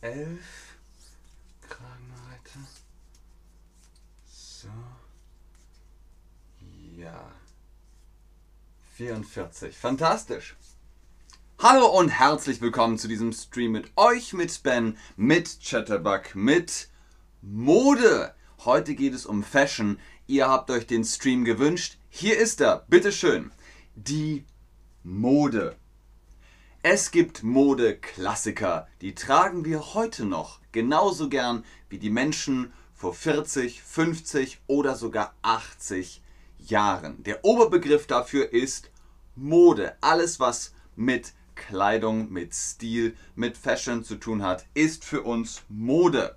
11 Kragenweite. So. Ja. 44. Fantastisch. Hallo und herzlich willkommen zu diesem Stream mit euch, mit Ben, mit Chatterbug, mit Mode. Heute geht es um Fashion. Ihr habt euch den Stream gewünscht. Hier ist er. Bitteschön. Die Mode. Es gibt Modeklassiker, die tragen wir heute noch genauso gern wie die Menschen vor 40, 50 oder sogar 80 Jahren. Der Oberbegriff dafür ist Mode. Alles, was mit Kleidung, mit Stil, mit Fashion zu tun hat, ist für uns Mode.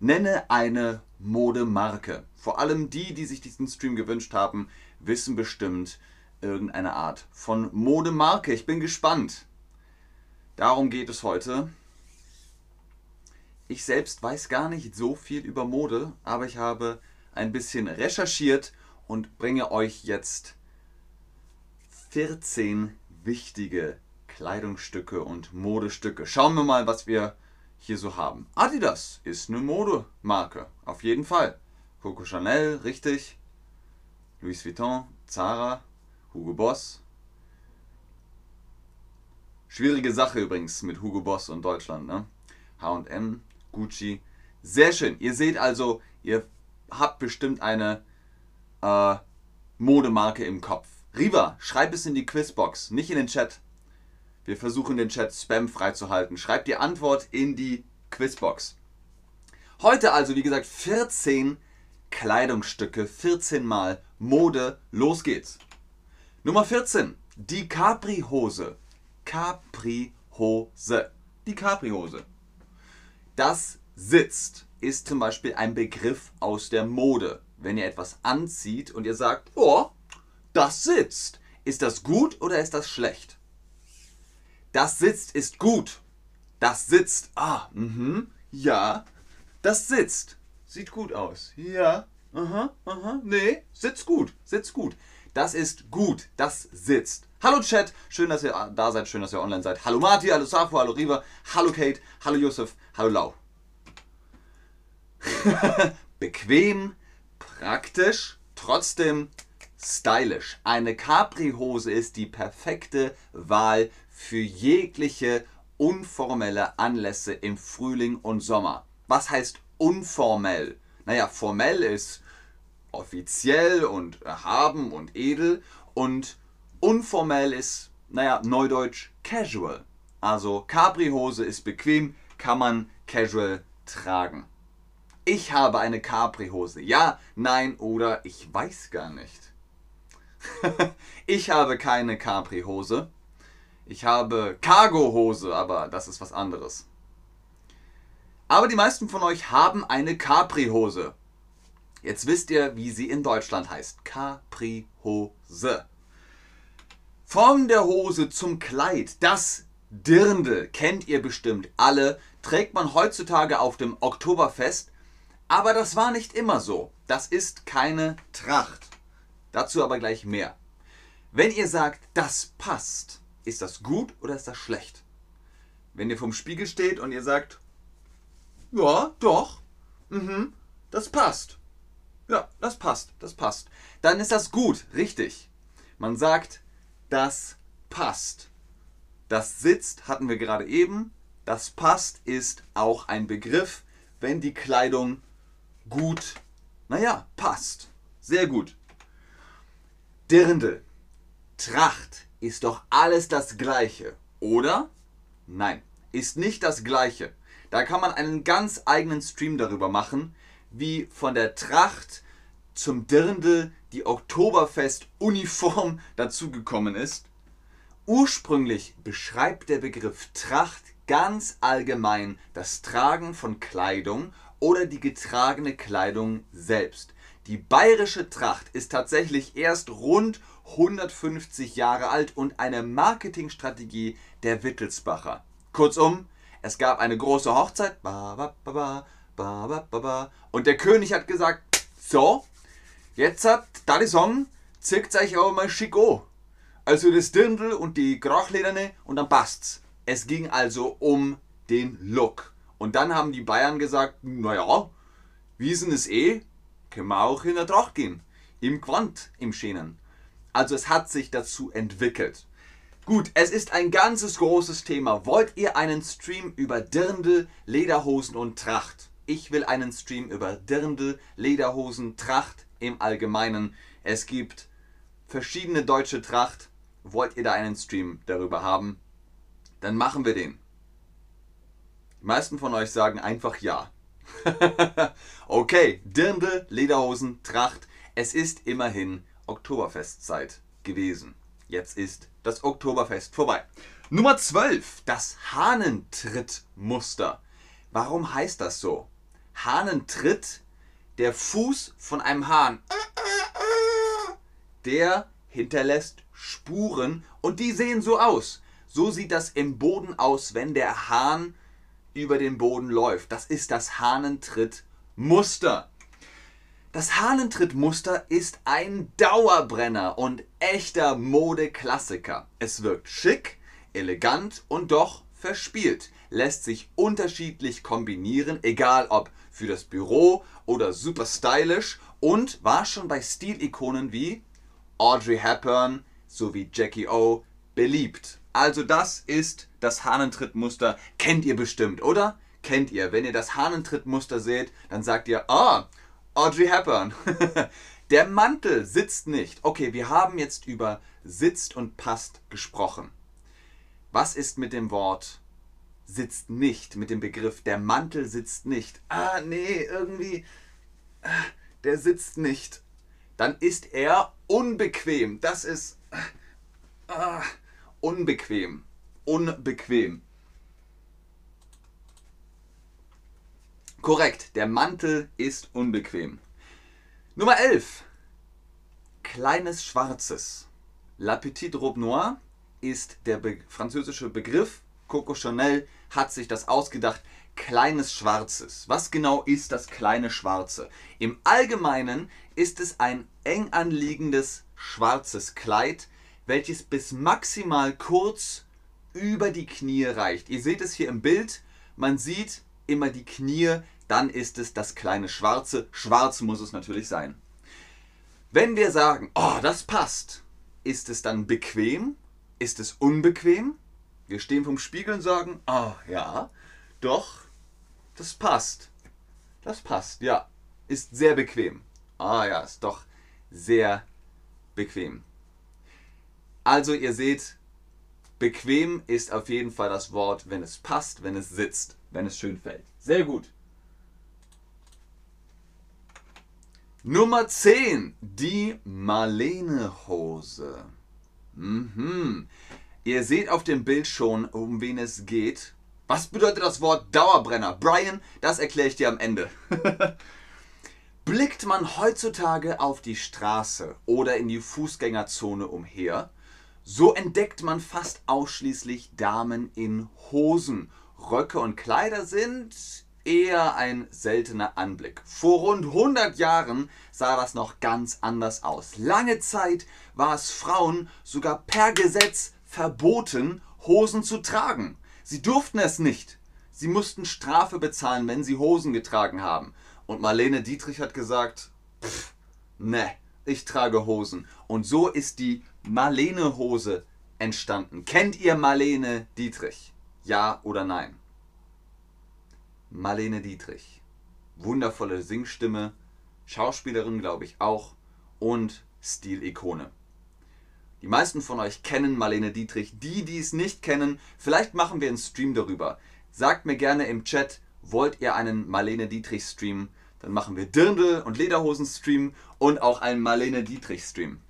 Nenne eine Modemarke. Vor allem die, die sich diesen Stream gewünscht haben, wissen bestimmt, irgendeine Art von Modemarke. Ich bin gespannt. Darum geht es heute. Ich selbst weiß gar nicht so viel über Mode, aber ich habe ein bisschen recherchiert und bringe euch jetzt 14 wichtige Kleidungsstücke und Modestücke. Schauen wir mal, was wir hier so haben. Adidas ist eine Modemarke, auf jeden Fall. Coco Chanel, richtig. Louis Vuitton, Zara, Hugo Boss. Schwierige Sache übrigens mit Hugo Boss und Deutschland. Ne? HM, Gucci. Sehr schön. Ihr seht also, ihr habt bestimmt eine äh, Modemarke im Kopf. Riva, schreib es in die Quizbox, nicht in den Chat. Wir versuchen den Chat Spam freizuhalten. Schreibt die Antwort in die Quizbox. Heute also, wie gesagt, 14 Kleidungsstücke, 14 mal Mode. Los geht's. Nummer 14. Die Capri-Hose. Capri-Hose. Die Capri-Hose. Das sitzt ist zum Beispiel ein Begriff aus der Mode. Wenn ihr etwas anzieht und ihr sagt, oh, das sitzt. Ist das gut oder ist das schlecht? Das sitzt ist gut. Das sitzt, ah, mhm, ja, das sitzt. Sieht gut aus. Ja, aha, aha, nee, sitzt gut, sitzt gut. Das ist gut. Das sitzt. Hallo Chat, schön, dass ihr da seid, schön, dass ihr online seid. Hallo Marti, hallo Safo, hallo Riva, hallo Kate, hallo Josef, hallo Lau. Bequem, praktisch, trotzdem stylisch. Eine Capri-Hose ist die perfekte Wahl für jegliche unformelle Anlässe im Frühling und Sommer. Was heißt unformell? Naja, formell ist offiziell und erhaben und edel und unformell ist, naja, neudeutsch casual. Also Capri-Hose ist bequem, kann man casual tragen. Ich habe eine Capri-Hose. Ja, nein oder ich weiß gar nicht. ich habe keine Capri-Hose. Ich habe Cargo-Hose, aber das ist was anderes. Aber die meisten von euch haben eine Capri-Hose. Jetzt wisst ihr, wie sie in Deutschland heißt. Capri-Hose. Von der Hose zum Kleid. Das Dirndl kennt ihr bestimmt alle. Trägt man heutzutage auf dem Oktoberfest. Aber das war nicht immer so. Das ist keine Tracht. Dazu aber gleich mehr. Wenn ihr sagt, das passt, ist das gut oder ist das schlecht? Wenn ihr vom Spiegel steht und ihr sagt, ja, doch, mhm, das passt, ja, das passt, das passt. Dann ist das gut, richtig. Man sagt, das passt. Das sitzt hatten wir gerade eben. Das passt ist auch ein Begriff, wenn die Kleidung gut, naja, passt. Sehr gut. Dirndl, Tracht ist doch alles das Gleiche, oder? Nein, ist nicht das Gleiche. Da kann man einen ganz eigenen Stream darüber machen, wie von der Tracht zum Dirndl die Oktoberfest-Uniform dazugekommen ist. Ursprünglich beschreibt der Begriff Tracht ganz allgemein das Tragen von Kleidung oder die getragene Kleidung selbst. Die bayerische Tracht ist tatsächlich erst rund 150 Jahre alt und eine Marketingstrategie der Wittelsbacher. Kurzum, es gab eine große Hochzeit und der König hat gesagt, so, jetzt hat Daddy Song, zirkt euch aber mal schick an. Also das Dirndl und die Krachlederne und dann passt's. Es ging also um den Look. Und dann haben die Bayern gesagt, naja, Wiesen ist eh, können wir auch in der Tracht gehen. Im Quant, im Schänen. Also es hat sich dazu entwickelt. Gut, es ist ein ganzes großes Thema. Wollt ihr einen Stream über Dirndl, Lederhosen und Tracht? Ich will einen Stream über Dirndl, Lederhosen, Tracht im Allgemeinen. Es gibt verschiedene deutsche Tracht. Wollt ihr da einen Stream darüber haben? Dann machen wir den. Die meisten von euch sagen einfach ja. okay, Dirndl, Lederhosen, Tracht. Es ist immerhin Oktoberfestzeit gewesen. Jetzt ist das Oktoberfest vorbei. Nummer 12, das Hahnentrittmuster. Warum heißt das so? Hahnentritt, der Fuß von einem Hahn, der hinterlässt Spuren und die sehen so aus. So sieht das im Boden aus, wenn der Hahn über den Boden läuft. Das ist das Hahnentrittmuster. Das Hahnentrittmuster ist ein Dauerbrenner und echter Modeklassiker. Es wirkt schick, elegant und doch verspielt. Lässt sich unterschiedlich kombinieren, egal ob für das Büro oder super stylisch und war schon bei Stilikonen wie Audrey Hepburn sowie Jackie O beliebt. Also das ist das Hahnentrittmuster. Kennt ihr bestimmt, oder? Kennt ihr. Wenn ihr das Hahnentrittmuster seht, dann sagt ihr, ah, Audrey Hepburn. Der Mantel sitzt nicht. Okay, wir haben jetzt über sitzt und passt gesprochen. Was ist mit dem Wort sitzt nicht, mit dem Begriff der Mantel sitzt nicht? Ah, nee, irgendwie, ah, der sitzt nicht. Dann ist er unbequem. Das ist ah, unbequem. Unbequem. Korrekt, der Mantel ist unbequem. Nummer 11. Kleines Schwarzes. La Petite Robe Noire ist der be französische Begriff. Coco Chanel hat sich das ausgedacht. Kleines Schwarzes. Was genau ist das kleine Schwarze? Im Allgemeinen ist es ein eng anliegendes schwarzes Kleid, welches bis maximal kurz über die Knie reicht. Ihr seht es hier im Bild. Man sieht immer die Knie dann ist es das kleine Schwarze. Schwarz muss es natürlich sein. Wenn wir sagen, oh, das passt, ist es dann bequem? Ist es unbequem? Wir stehen vom Spiegel und sagen, oh ja, doch, das passt. Das passt, ja. Ist sehr bequem. Ah ja, ist doch sehr bequem. Also ihr seht, bequem ist auf jeden Fall das Wort, wenn es passt, wenn es sitzt, wenn es schön fällt. Sehr gut. Nummer 10, die Marlene-Hose. Mhm. Ihr seht auf dem Bild schon, um wen es geht. Was bedeutet das Wort Dauerbrenner? Brian, das erkläre ich dir am Ende. Blickt man heutzutage auf die Straße oder in die Fußgängerzone umher, so entdeckt man fast ausschließlich Damen in Hosen. Röcke und Kleider sind eher ein seltener Anblick. Vor rund 100 Jahren sah das noch ganz anders aus. Lange Zeit war es Frauen sogar per Gesetz verboten, Hosen zu tragen. Sie durften es nicht. Sie mussten Strafe bezahlen, wenn sie Hosen getragen haben. Und Marlene Dietrich hat gesagt, pff, ne, ich trage Hosen. Und so ist die Marlene-Hose entstanden. Kennt ihr Marlene Dietrich? Ja oder nein? Marlene Dietrich. Wundervolle Singstimme, Schauspielerin glaube ich auch und Stilikone. Die meisten von euch kennen Marlene Dietrich. Die, die es nicht kennen, vielleicht machen wir einen Stream darüber. Sagt mir gerne im Chat, wollt ihr einen Marlene Dietrich Stream? Dann machen wir Dirndl und Lederhosen Stream und auch einen Marlene Dietrich Stream.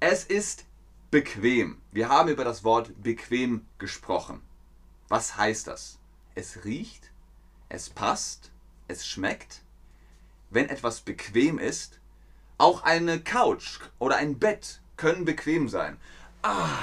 Es ist bequem. Wir haben über das Wort bequem gesprochen. Was heißt das? Es riecht es passt, es schmeckt, wenn etwas bequem ist, auch eine Couch oder ein Bett können bequem sein. Ah,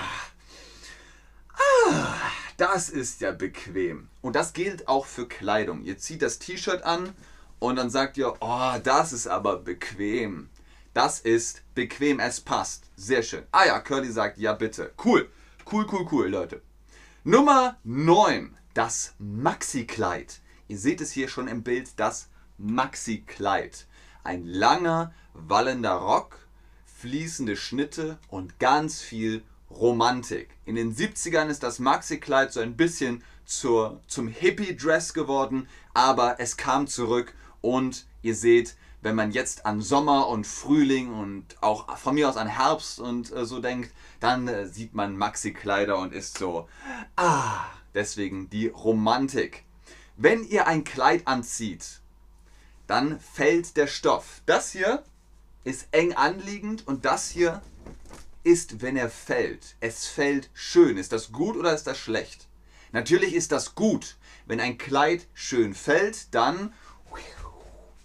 ah, das ist ja bequem. Und das gilt auch für Kleidung. Ihr zieht das T-Shirt an und dann sagt ihr, oh, das ist aber bequem. Das ist bequem, es passt. Sehr schön. Ah ja, Curly sagt, ja bitte. Cool, cool, cool, cool, Leute. Nummer 9, das Maxi-Kleid. Ihr seht es hier schon im Bild, das Maxi-Kleid. Ein langer, wallender Rock, fließende Schnitte und ganz viel Romantik. In den 70ern ist das Maxi-Kleid so ein bisschen zur, zum Hippie-Dress geworden, aber es kam zurück und ihr seht, wenn man jetzt an Sommer und Frühling und auch von mir aus an Herbst und äh, so denkt, dann äh, sieht man Maxi-Kleider und ist so, ah, deswegen die Romantik. Wenn ihr ein Kleid anzieht, dann fällt der Stoff. Das hier ist eng anliegend und das hier ist, wenn er fällt. Es fällt schön. Ist das gut oder ist das schlecht? Natürlich ist das gut. Wenn ein Kleid schön fällt, dann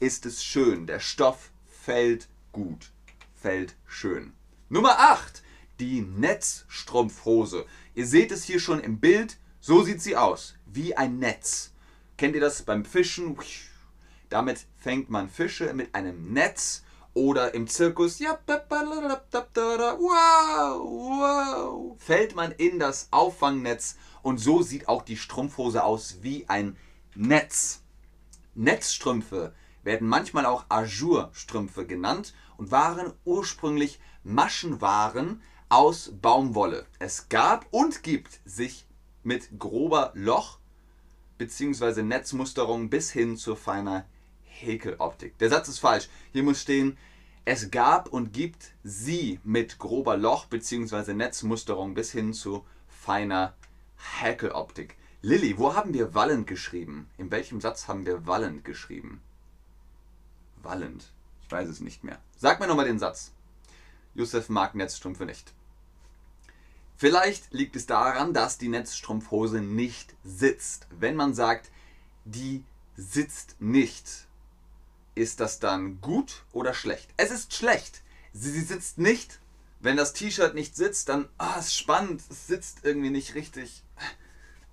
ist es schön. Der Stoff fällt gut. Fällt schön. Nummer 8. Die Netzstrumpfhose. Ihr seht es hier schon im Bild. So sieht sie aus. Wie ein Netz. Kennt ihr das beim Fischen? Damit fängt man Fische mit einem Netz oder im Zirkus. Fällt man in das Auffangnetz und so sieht auch die Strumpfhose aus wie ein Netz. Netzstrümpfe werden manchmal auch Ajourstrümpfe genannt und waren ursprünglich Maschenwaren aus Baumwolle. Es gab und gibt sich mit grober Loch- bzw. Netzmusterung bis hin zu feiner Häkeloptik. Der Satz ist falsch. Hier muss stehen, es gab und gibt sie mit grober Loch- bzw. Netzmusterung bis hin zu feiner Häkeloptik. Lilly, wo haben wir wallend geschrieben? In welchem Satz haben wir wallend geschrieben? Wallend. Ich weiß es nicht mehr. Sag mir nochmal den Satz. Josef mag Netzstrümpfe nicht. Vielleicht liegt es daran, dass die Netzstrumpfhose nicht sitzt. Wenn man sagt, die sitzt nicht, ist das dann gut oder schlecht? Es ist schlecht. Sie, sie sitzt nicht. Wenn das T-Shirt nicht sitzt, dann, ah, ist spannend, es sitzt irgendwie nicht richtig.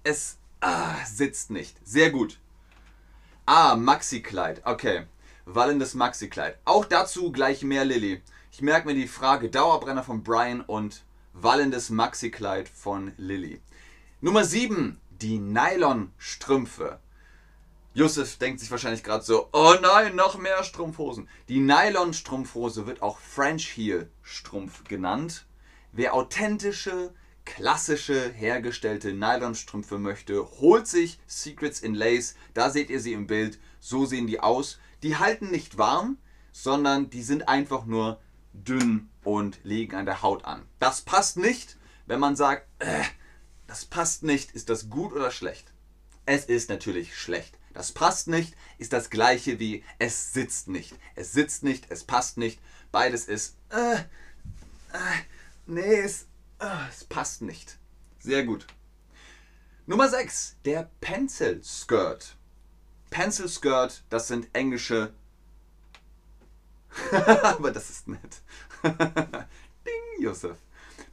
Es ah, sitzt nicht. Sehr gut. Ah, Maxi-Kleid. Okay. Wallendes Maxi-Kleid. Auch dazu gleich mehr Lilly. Ich merke mir die Frage Dauerbrenner von Brian und wallendes Maxi-Kleid von Lilly. Nummer 7. Die Nylon-Strümpfe. Josef denkt sich wahrscheinlich gerade so, oh nein, noch mehr Strumpfhosen. Die Nylon-Strumpfhose wird auch French Heel-Strumpf genannt. Wer authentische, klassische, hergestellte Nylonstrümpfe möchte, holt sich Secrets in Lace. Da seht ihr sie im Bild. So sehen die aus. Die halten nicht warm, sondern die sind einfach nur dünn und liegen an der Haut an. Das passt nicht, wenn man sagt, äh, das passt nicht. Ist das gut oder schlecht? Es ist natürlich schlecht. Das passt nicht, ist das gleiche wie es sitzt nicht. Es sitzt nicht, es passt nicht. Beides ist, äh, äh, nee, es, äh, es passt nicht. Sehr gut. Nummer 6, der Pencil Skirt. Pencil Skirt, das sind englische. Aber das ist nett. Ding, Josef.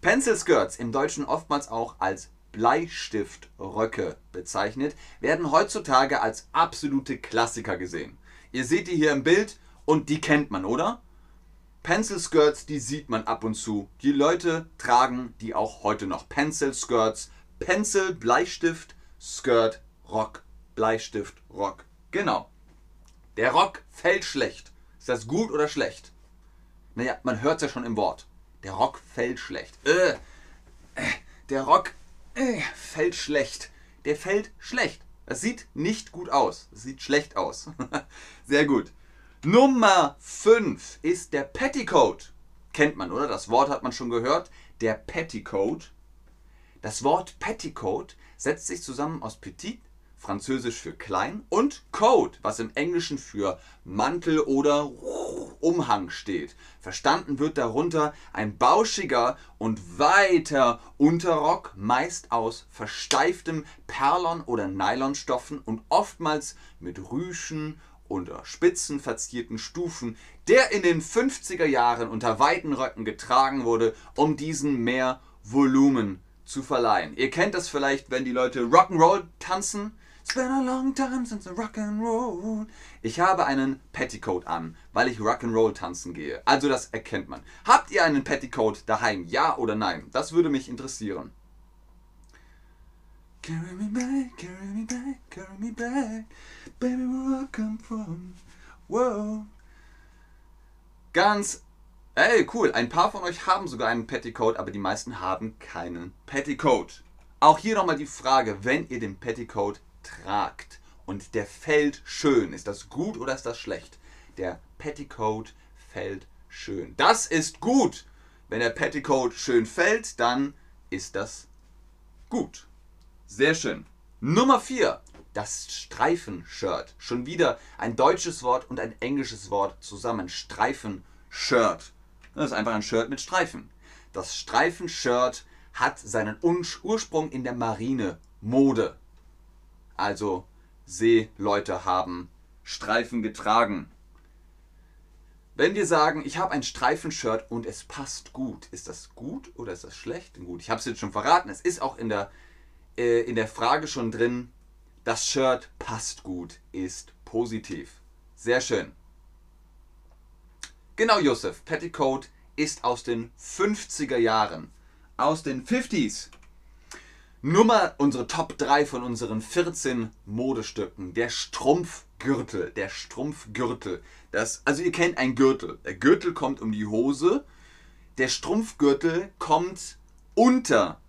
Pencil Skirts, im Deutschen oftmals auch als Bleistiftröcke bezeichnet, werden heutzutage als absolute Klassiker gesehen. Ihr seht die hier im Bild und die kennt man, oder? Pencil Skirts, die sieht man ab und zu. Die Leute tragen die auch heute noch. Pencil Skirts, Pencil, Bleistift, Skirt, Rock, Bleistift, Rock. Genau. Der Rock fällt schlecht. Ist das gut oder schlecht? Naja, man hört es ja schon im Wort. Der Rock fällt schlecht. Äh, äh, der Rock äh, fällt schlecht. Der fällt schlecht. Das sieht nicht gut aus. Das sieht schlecht aus. Sehr gut. Nummer 5 ist der Petticoat. Kennt man, oder? Das Wort hat man schon gehört. Der Petticoat. Das Wort Petticoat setzt sich zusammen aus Petit, französisch für klein, und Coat, was im Englischen für Mantel oder Umhang steht. Verstanden wird darunter ein bauschiger und weiter Unterrock, meist aus versteiftem Perlon- oder Nylonstoffen und oftmals mit Rüschen oder spitzen verzierten Stufen, der in den 50er Jahren unter weiten Röcken getragen wurde, um diesen mehr Volumen zu verleihen. Ihr kennt das vielleicht, wenn die Leute Rock'n'Roll tanzen It's been a long time since I rock and roll. Ich habe einen Petticoat an, weil ich Rock'n'Roll tanzen gehe. Also das erkennt man. Habt ihr einen Petticoat daheim? Ja oder nein? Das würde mich interessieren. Carry me back, carry me back, carry me back. Baby, where I come from. Whoa. Ganz. Ey, cool. Ein paar von euch haben sogar einen Petticoat, aber die meisten haben keinen Petticoat. Auch hier nochmal die Frage, wenn ihr den Petticoat tragt und der fällt schön, ist das gut oder ist das schlecht? Der Petticoat fällt schön. Das ist gut. Wenn der Petticoat schön fällt, dann ist das gut. Sehr schön. Nummer 4. Das Streifenshirt. Schon wieder ein deutsches Wort und ein englisches Wort zusammen. Streifenshirt. Das ist einfach ein Shirt mit Streifen. Das Streifenshirt hat seinen Ursprung in der Marinemode. Also Seeleute haben Streifen getragen. Wenn wir sagen, ich habe ein Streifenshirt und es passt gut, ist das gut oder ist das schlecht? Gut, ich habe es jetzt schon verraten. Es ist auch in der, äh, in der Frage schon drin, das Shirt passt gut, ist positiv. Sehr schön. Genau, Josef. Petticoat ist aus den 50er Jahren. Aus den 50s. Nummer unsere Top 3 von unseren 14 Modestücken. Der Strumpfgürtel. Der Strumpfgürtel. Das, also ihr kennt einen Gürtel. Der Gürtel kommt um die Hose. Der Strumpfgürtel kommt unter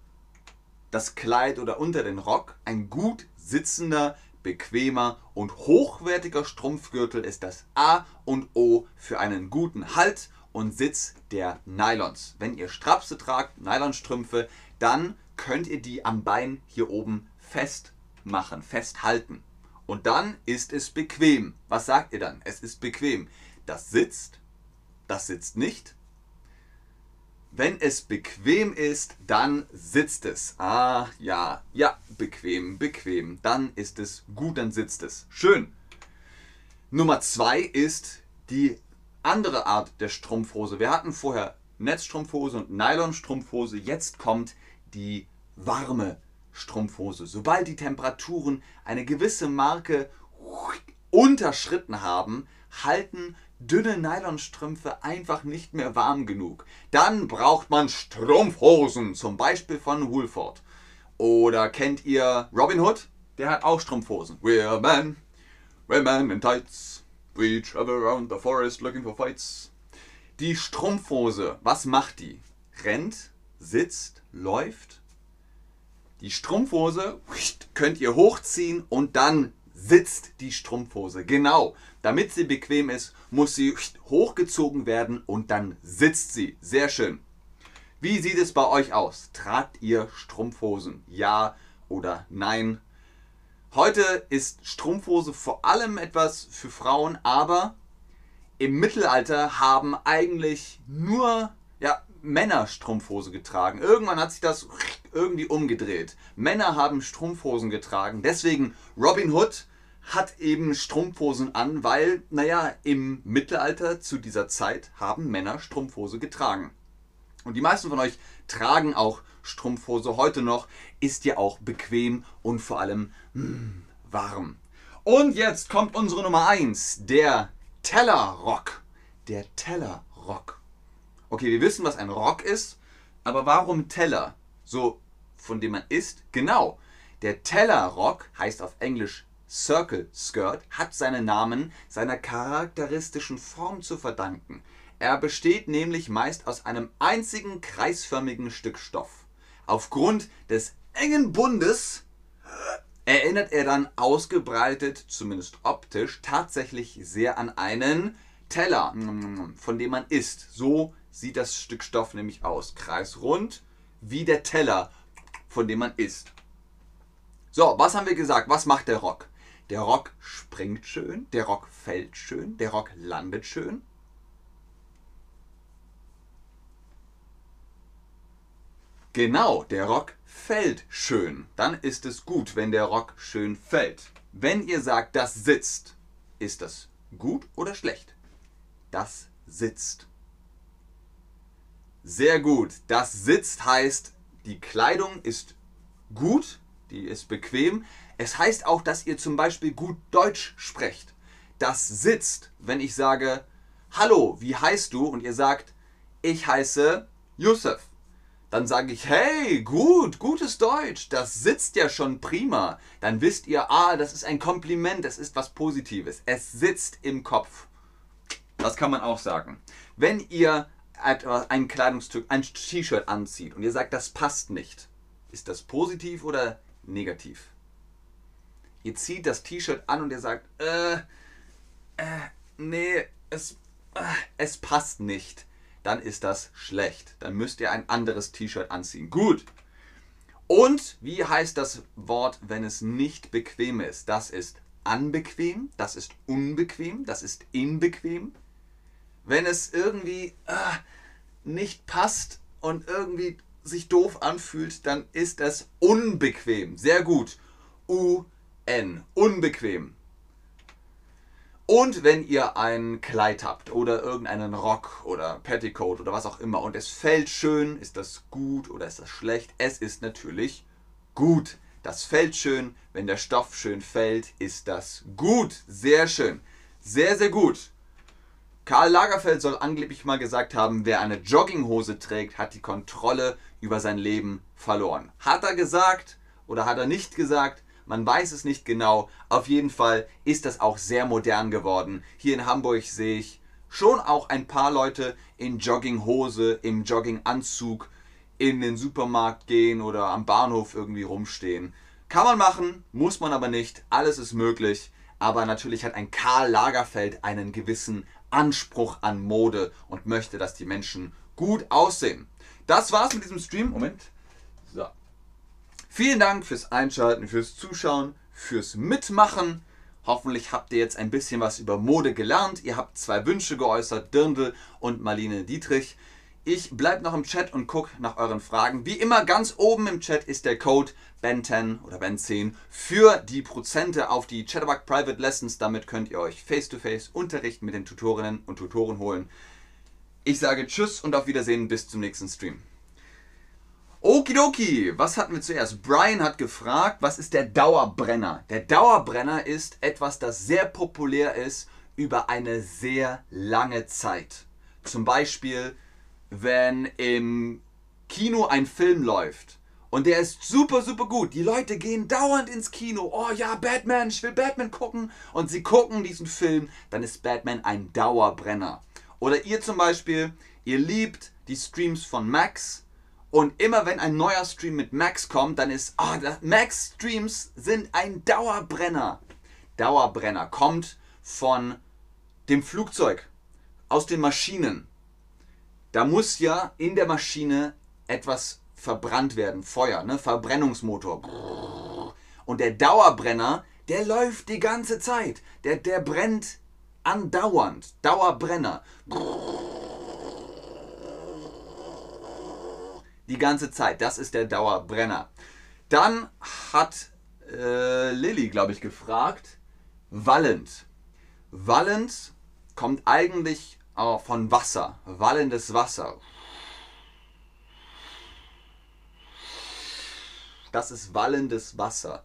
das Kleid oder unter den Rock. Ein gut sitzender, bequemer und hochwertiger Strumpfgürtel ist das A und O für einen guten Halt und Sitz der Nylons. Wenn ihr Strapse tragt, Nylonstrümpfe, dann könnt ihr die am Bein hier oben festmachen, festhalten. Und dann ist es bequem. Was sagt ihr dann? Es ist bequem. Das sitzt, das sitzt nicht. Wenn es bequem ist, dann sitzt es. Ah, ja, ja, bequem, bequem. Dann ist es gut, dann sitzt es. Schön. Nummer zwei ist die andere Art der Strumpfhose. Wir hatten vorher Netzstrumpfhose und Nylonstrumpfhose. Jetzt kommt die warme Strumpfhose. Sobald die Temperaturen eine gewisse Marke unterschritten haben, halten dünne Nylonstrümpfe einfach nicht mehr warm genug. Dann braucht man Strumpfhosen, zum Beispiel von Woolford. Oder kennt ihr Robin Hood? Der hat auch Strumpfhosen. We're men, we're men in tights. We travel around the forest looking for fights. Die Strumpfhose, was macht die? Rennt, sitzt, läuft? Die Strumpfhose könnt ihr hochziehen und dann sitzt die Strumpfhose. Genau. Damit sie bequem ist, muss sie hochgezogen werden und dann sitzt sie. Sehr schön. Wie sieht es bei euch aus? Tragt ihr Strumpfhosen? Ja oder nein? Heute ist Strumpfhose vor allem etwas für Frauen, aber im Mittelalter haben eigentlich nur ja, Männer Strumpfhose getragen. Irgendwann hat sich das irgendwie umgedreht. Männer haben Strumpfhosen getragen. Deswegen Robin Hood hat eben Strumpfhosen an, weil, naja, im Mittelalter zu dieser Zeit haben Männer Strumpfhose getragen. Und die meisten von euch tragen auch Strumpfhose heute noch. Ist ja auch bequem und vor allem mh, hm, warm. Und jetzt kommt unsere Nummer 1, der Tellerrock. Der Tellerrock. Okay, wir wissen, was ein Rock ist, aber warum Teller? So von dem man isst? Genau. Der Tellerrock heißt auf Englisch Circle Skirt, hat seinen Namen seiner charakteristischen Form zu verdanken. Er besteht nämlich meist aus einem einzigen kreisförmigen Stück Stoff. Aufgrund des engen Bundes erinnert er dann ausgebreitet, zumindest optisch, tatsächlich sehr an einen Teller, von dem man isst. So sieht das Stück Stoff nämlich aus. Kreisrund wie der Teller von dem man isst. So, was haben wir gesagt? Was macht der Rock? Der Rock springt schön, der Rock fällt schön, der Rock landet schön. Genau, der Rock fällt schön. Dann ist es gut, wenn der Rock schön fällt. Wenn ihr sagt, das sitzt, ist das gut oder schlecht? Das sitzt. Sehr gut. Das sitzt heißt, die Kleidung ist gut, die ist bequem. Es heißt auch, dass ihr zum Beispiel gut Deutsch sprecht. Das sitzt, wenn ich sage, hallo, wie heißt du? Und ihr sagt, ich heiße Yusuf. dann sage ich, hey, gut, gutes Deutsch, das sitzt ja schon prima. Dann wisst ihr, ah, das ist ein Kompliment, das ist was Positives. Es sitzt im Kopf. Das kann man auch sagen. Wenn ihr ein Kleidungsstück, ein T-Shirt anzieht und ihr sagt, das passt nicht, ist das positiv oder negativ? Ihr zieht das T-Shirt an und ihr sagt, äh, äh, nee, es, äh, es passt nicht dann ist das schlecht. Dann müsst ihr ein anderes T-Shirt anziehen. Gut. Und wie heißt das Wort, wenn es nicht bequem ist? Das ist anbequem, das ist unbequem, das ist inbequem. Wenn es irgendwie äh, nicht passt und irgendwie sich doof anfühlt, dann ist es unbequem. Sehr gut. U-N. Unbequem. Und wenn ihr ein Kleid habt oder irgendeinen Rock oder Petticoat oder was auch immer und es fällt schön, ist das gut oder ist das schlecht? Es ist natürlich gut. Das fällt schön. Wenn der Stoff schön fällt, ist das gut. Sehr schön. Sehr, sehr gut. Karl Lagerfeld soll angeblich mal gesagt haben, wer eine Jogginghose trägt, hat die Kontrolle über sein Leben verloren. Hat er gesagt oder hat er nicht gesagt? Man weiß es nicht genau. Auf jeden Fall ist das auch sehr modern geworden. Hier in Hamburg sehe ich schon auch ein paar Leute in Jogginghose, im Jogginganzug in den Supermarkt gehen oder am Bahnhof irgendwie rumstehen. Kann man machen, muss man aber nicht. Alles ist möglich. Aber natürlich hat ein Karl Lagerfeld einen gewissen Anspruch an Mode und möchte, dass die Menschen gut aussehen. Das war's mit diesem Stream. Moment. So. Vielen Dank fürs Einschalten, fürs Zuschauen, fürs Mitmachen. Hoffentlich habt ihr jetzt ein bisschen was über Mode gelernt. Ihr habt zwei Wünsche geäußert, Dirndl und Marlene Dietrich. Ich bleibe noch im Chat und gucke nach euren Fragen. Wie immer ganz oben im Chat ist der Code BEN10 oder BEN10 für die Prozente auf die Chatterbug Private Lessons. Damit könnt ihr euch face-to-face -face Unterricht mit den Tutorinnen und Tutoren holen. Ich sage Tschüss und auf Wiedersehen bis zum nächsten Stream. Okidoki, was hatten wir zuerst? Brian hat gefragt, was ist der Dauerbrenner? Der Dauerbrenner ist etwas, das sehr populär ist über eine sehr lange Zeit. Zum Beispiel, wenn im Kino ein Film läuft und der ist super, super gut. Die Leute gehen dauernd ins Kino. Oh ja, Batman, ich will Batman gucken. Und sie gucken diesen Film, dann ist Batman ein Dauerbrenner. Oder ihr zum Beispiel, ihr liebt die Streams von Max und immer wenn ein neuer Stream mit Max kommt, dann ist, oh, Max Streams sind ein Dauerbrenner. Dauerbrenner kommt von dem Flugzeug, aus den Maschinen. Da muss ja in der Maschine etwas verbrannt werden, Feuer, ne? Verbrennungsmotor. Und der Dauerbrenner, der läuft die ganze Zeit. Der, der brennt andauernd. Dauerbrenner. die ganze Zeit. Das ist der Dauerbrenner. Dann hat äh, Lilly, glaube ich, gefragt, wallend. Wallend kommt eigentlich äh, von Wasser, wallendes Wasser. Das ist wallendes Wasser.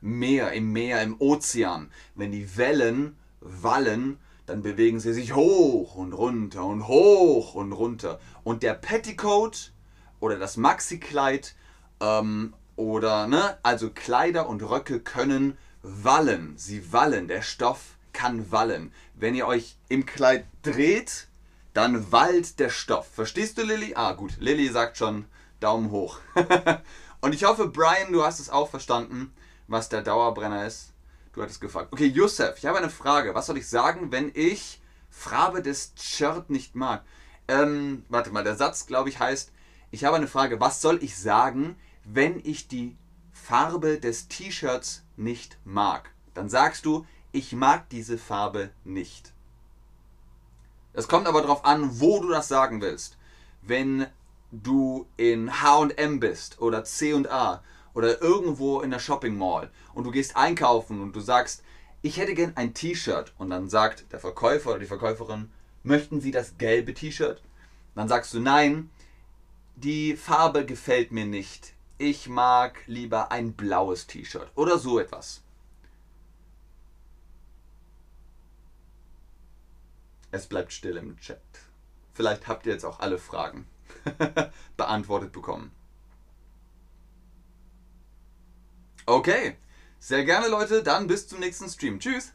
Meer, im Meer, im Ozean. Wenn die Wellen wallen, dann bewegen sie sich hoch und runter und hoch und runter. Und der Petticoat oder das Maxi-Kleid ähm, oder, ne, also Kleider und Röcke können wallen. Sie wallen, der Stoff kann wallen. Wenn ihr euch im Kleid dreht, dann wallt der Stoff. Verstehst du, Lilly? Ah, gut. Lilly sagt schon Daumen hoch. und ich hoffe, Brian, du hast es auch verstanden, was der Dauerbrenner ist. Du hattest gefragt. Okay, Josef, ich habe eine Frage. Was soll ich sagen, wenn ich Farbe des Shirt nicht mag? Ähm, warte mal, der Satz, glaube ich, heißt, ich habe eine Frage. Was soll ich sagen, wenn ich die Farbe des T-Shirts nicht mag? Dann sagst du, ich mag diese Farbe nicht. Es kommt aber darauf an, wo du das sagen willst. Wenn du in HM bist oder CA oder irgendwo in der Shopping Mall und du gehst einkaufen und du sagst, ich hätte gern ein T-Shirt und dann sagt der Verkäufer oder die Verkäuferin, möchten Sie das gelbe T-Shirt? Dann sagst du nein, die Farbe gefällt mir nicht. Ich mag lieber ein blaues T-Shirt oder so etwas. Es bleibt still im Chat. Vielleicht habt ihr jetzt auch alle Fragen. beantwortet bekommen. Okay, sehr gerne Leute, dann bis zum nächsten Stream. Tschüss!